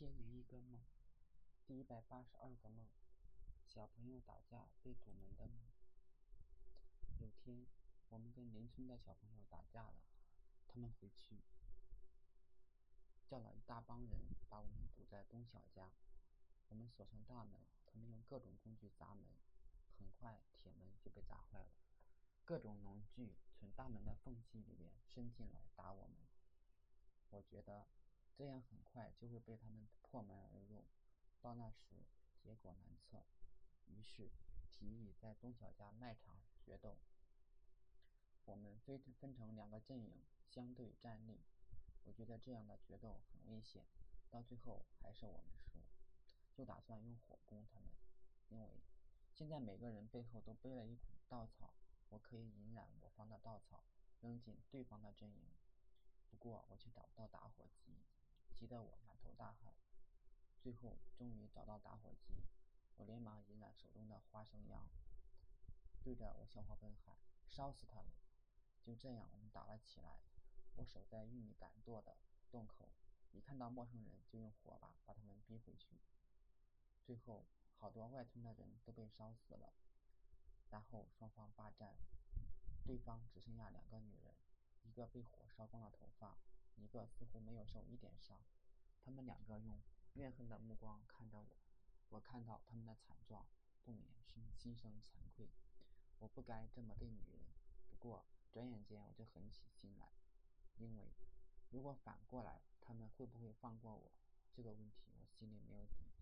千零一个梦，第一百八十二个梦。小朋友打架被堵门的梦。有天，我们跟邻村的小朋友打架了，他们回去叫了一大帮人把我们堵在东小家。我们锁上大门，他们用各种工具砸门，很快铁门就被砸坏了。各种农具从大门的缝隙里面伸进来打我们。我觉得。这样很快就会被他们破门而入，到那时结果难测。于是提议在东小家卖场决斗。我们分分成两个阵营相对站立。我觉得这样的决斗很危险，到最后还是我们输。就打算用火攻他们，因为现在每个人背后都背了一捆稻草，我可以引燃我方的稻草，扔进对方的阵营。不过我却找不到打火机。得我满头大汗，最后终于找到打火机，我连忙引燃手中的花生秧，对着我小伙伴喊：“烧死他们！”就这样，我们打了起来。我守在玉米杆垛的洞口，一看到陌生人就用火把把他们逼回去。最后，好多外村的人都被烧死了。然后双方霸占，对方只剩下两个女人，一个被火烧光了头发。个似乎没有受一点伤，他们两个用怨恨的目光看着我，我看到他们的惨状，不免心心生惭愧。我不该这么对女人。不过转眼间我就狠起心来，因为如果反过来，他们会不会放过我？这个问题我心里没有底。